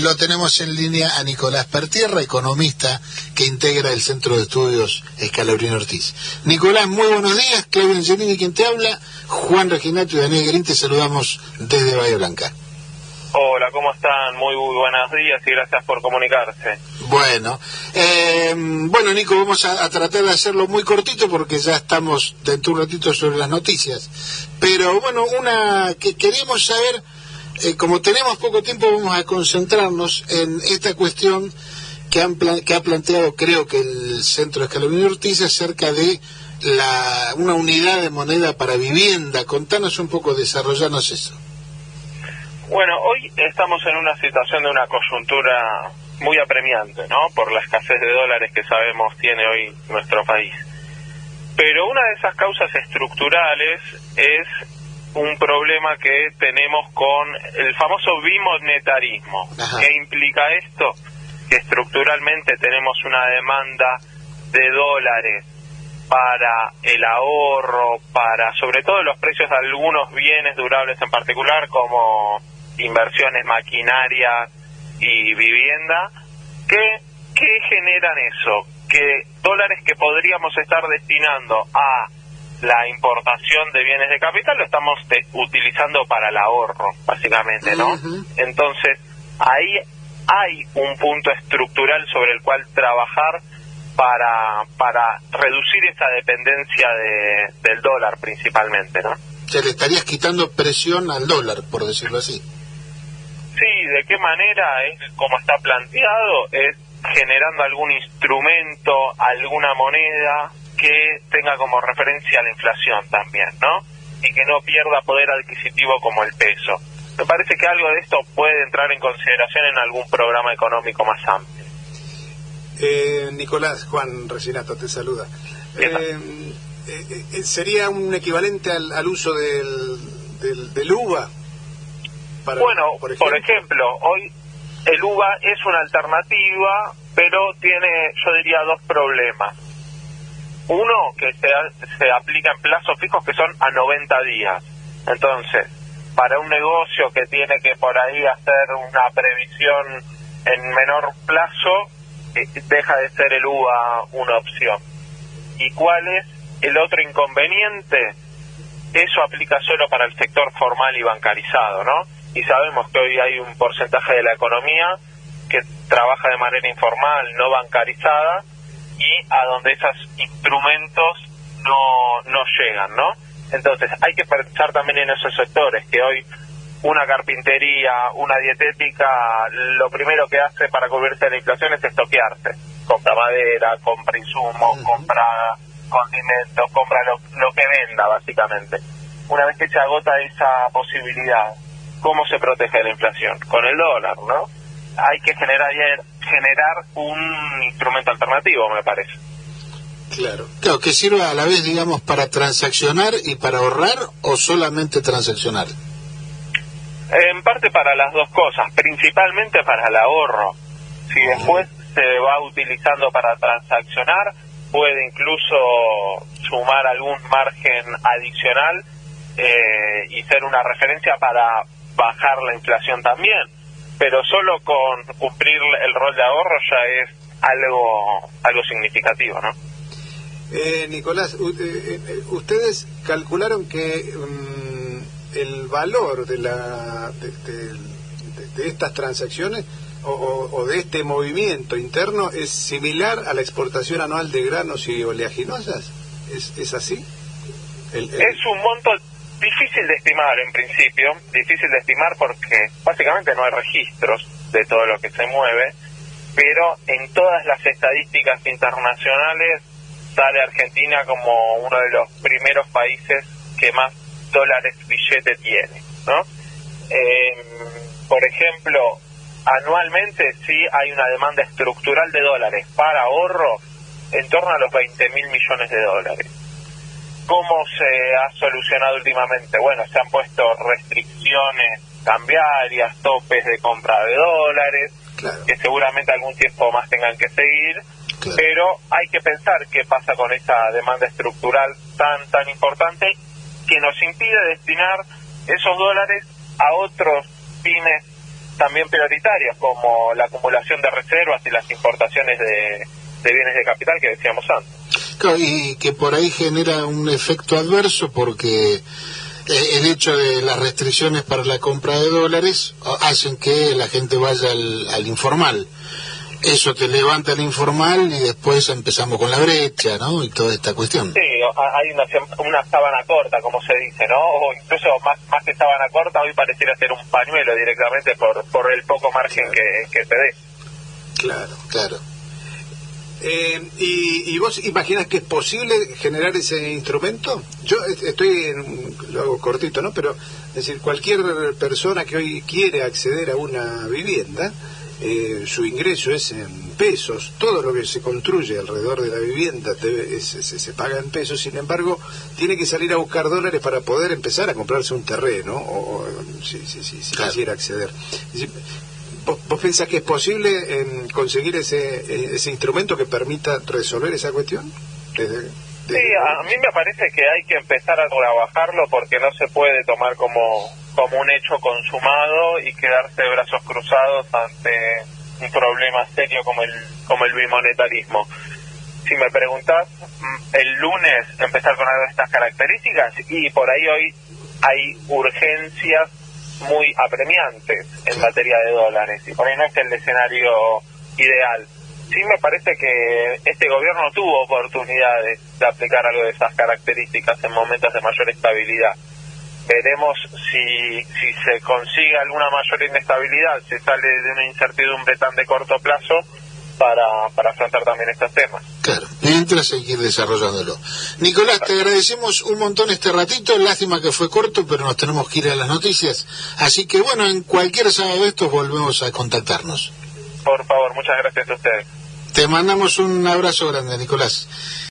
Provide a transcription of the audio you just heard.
lo tenemos en línea a Nicolás Pertierra, economista que integra el Centro de Estudios Escalabrino Ortiz. Nicolás, muy buenos días. Claudio Angelini, quien te habla. Juan Reginato y Daniel Green, te saludamos desde Bahía Blanca. Hola, ¿cómo están? Muy, buenos días y gracias por comunicarse. Bueno, eh, bueno Nico, vamos a, tratar de hacerlo muy cortito porque ya estamos dentro de un ratito sobre las noticias. Pero bueno, una que queríamos saber eh, como tenemos poco tiempo, vamos a concentrarnos en esta cuestión que, han que ha planteado, creo que el Centro Escalabrini Ortiz, acerca de la, una unidad de moneda para vivienda. Contanos un poco, desarrollanos eso. Bueno, hoy estamos en una situación de una coyuntura muy apremiante, ¿no? Por la escasez de dólares que sabemos tiene hoy nuestro país. Pero una de esas causas estructurales es un problema que tenemos con el famoso bimonetarismo. ¿Qué implica esto? Que estructuralmente tenemos una demanda de dólares para el ahorro, para sobre todo los precios de algunos bienes durables en particular, como inversiones maquinarias y vivienda, que, ¿qué generan eso? Que dólares que podríamos estar destinando a la importación de bienes de capital lo estamos utilizando para el ahorro, básicamente, ¿no? Entonces, ahí hay un punto estructural sobre el cual trabajar para, para reducir esa dependencia de, del dólar principalmente, ¿no? Se le estarías quitando presión al dólar, por decirlo así. Sí, ¿de qué manera? Es como está planteado, es generando algún instrumento, alguna moneda que tenga como referencia la inflación también, ¿no? Y que no pierda poder adquisitivo como el peso. Me parece que algo de esto puede entrar en consideración en algún programa económico más amplio. Eh, Nicolás, Juan Resinato te saluda. Eh, eh, ¿Sería un equivalente al, uso del, del, UVA? bueno, por ejemplo? por ejemplo, hoy el UVA es una alternativa, pero tiene, yo diría, dos problemas uno, que se, se aplica en plazos fijos que son a 90 días. Entonces, para un negocio que tiene que por ahí hacer una previsión en menor plazo, eh, deja de ser el UVA una opción. ¿Y cuál es el otro inconveniente? Eso aplica solo para el sector formal y bancarizado, ¿no? Y sabemos que hoy hay un porcentaje de la economía que trabaja de manera informal, no bancarizada, y a donde esos instrumentos no, no llegan, ¿no? Entonces hay que pensar también en esos sectores, que hoy una carpintería, una dietética, lo primero que hace para cubrirse de la inflación es estoquearse. Compra madera, compra insumos, compra condimentos, compra lo, lo que venda, básicamente. Una vez que se agota esa posibilidad, ¿cómo se protege la inflación? Con el dólar, ¿no? Hay que generar generar un instrumento alternativo, me parece. Claro. Claro, que sirva a la vez, digamos, para transaccionar y para ahorrar o solamente transaccionar. En parte para las dos cosas, principalmente para el ahorro. Si después se va utilizando para transaccionar, puede incluso sumar algún margen adicional eh, y ser una referencia para bajar la inflación también pero solo con cumplir el rol de ahorro ya es algo, algo significativo, ¿no? Eh, Nicolás, eh, eh, ustedes calcularon que mm, el valor de, la, de, estas transacciones o, de este movimiento interno es similar a la exportación anual de granos y oleaginosas. ¿Es, es así? Es un monto Difícil de estimar en principio, difícil de estimar porque básicamente no hay registros de todo lo que se mueve, pero en todas las estadísticas internacionales sale Argentina como uno de los primeros países que más dólares billete tiene, ¿no? Eh, por ejemplo, anualmente sí hay una demanda estructural de dólares para ahorro en torno a los 20 mil millones de dólares. ¿Cómo se ha solucionado últimamente? Bueno, se han puesto restricciones cambiarias, topes de compra de dólares, que seguramente algún tiempo más tengan que seguir, pero hay que pensar qué pasa con esa demanda estructural tan, tan importante que nos impide destinar esos dólares a otros fines también prioritarios, como la acumulación de reservas y las importaciones de, bienes de capital que decíamos antes. Y que por ahí genera un efecto adverso porque eh, el hecho de las restricciones para la compra de dólares hacen que la gente vaya al informal eso te levanta el informal y después empezamos con la brecha, ¿no? Y toda esta cuestión. Sí, hay una, una sábana corta, como se dice, ¿no? O incluso más, más que sábana corta, hoy pareciera ser un pañuelo directamente por, por el poco margen que, que te dé. Claro, claro. Eh, y, vos imaginas que es posible generar ese instrumento? Yo estoy, en, lo hago cortito, ¿no? Pero, es decir, cualquier persona que hoy quiere acceder a una vivienda, eh, su ingreso es en pesos, todo lo que se construye alrededor de la vivienda se, paga en pesos, sin embargo, tiene que salir a buscar dólares para poder empezar a comprarse un terreno, o, si, quisiera acceder. ¿Vos, pensás que es posible conseguir ese, ese instrumento que permita resolver esa cuestión? sí, a mí me parece que hay que empezar a trabajarlo porque no se puede tomar como como un hecho consumado y quedarse de brazos cruzados ante un problema serio como el como el bimonetarismo. Si me preguntas, mm, el lunes empezar con algo de estas características y por ahí hoy hay urgencias muy apremiantes en materia de dólares y por ahí no es el escenario ideal. Sí me parece que este gobierno tuvo oportunidades de aplicar algo de esas características en momentos de mayor estabilidad veremos si, si se consigue alguna mayor inestabilidad, se sale de una incertidumbre tan de corto plazo para, para afrontar también estos temas. Claro, mientras seguir desarrollándolo. Nicolás, te agradecemos un montón este ratito, lástima que fue corto, pero nos tenemos que ir a las noticias, así que bueno, en cualquier sábado de estos volvemos a contactarnos. Por favor, muchas gracias a ustedes. Te mandamos un abrazo grande, Nicolás.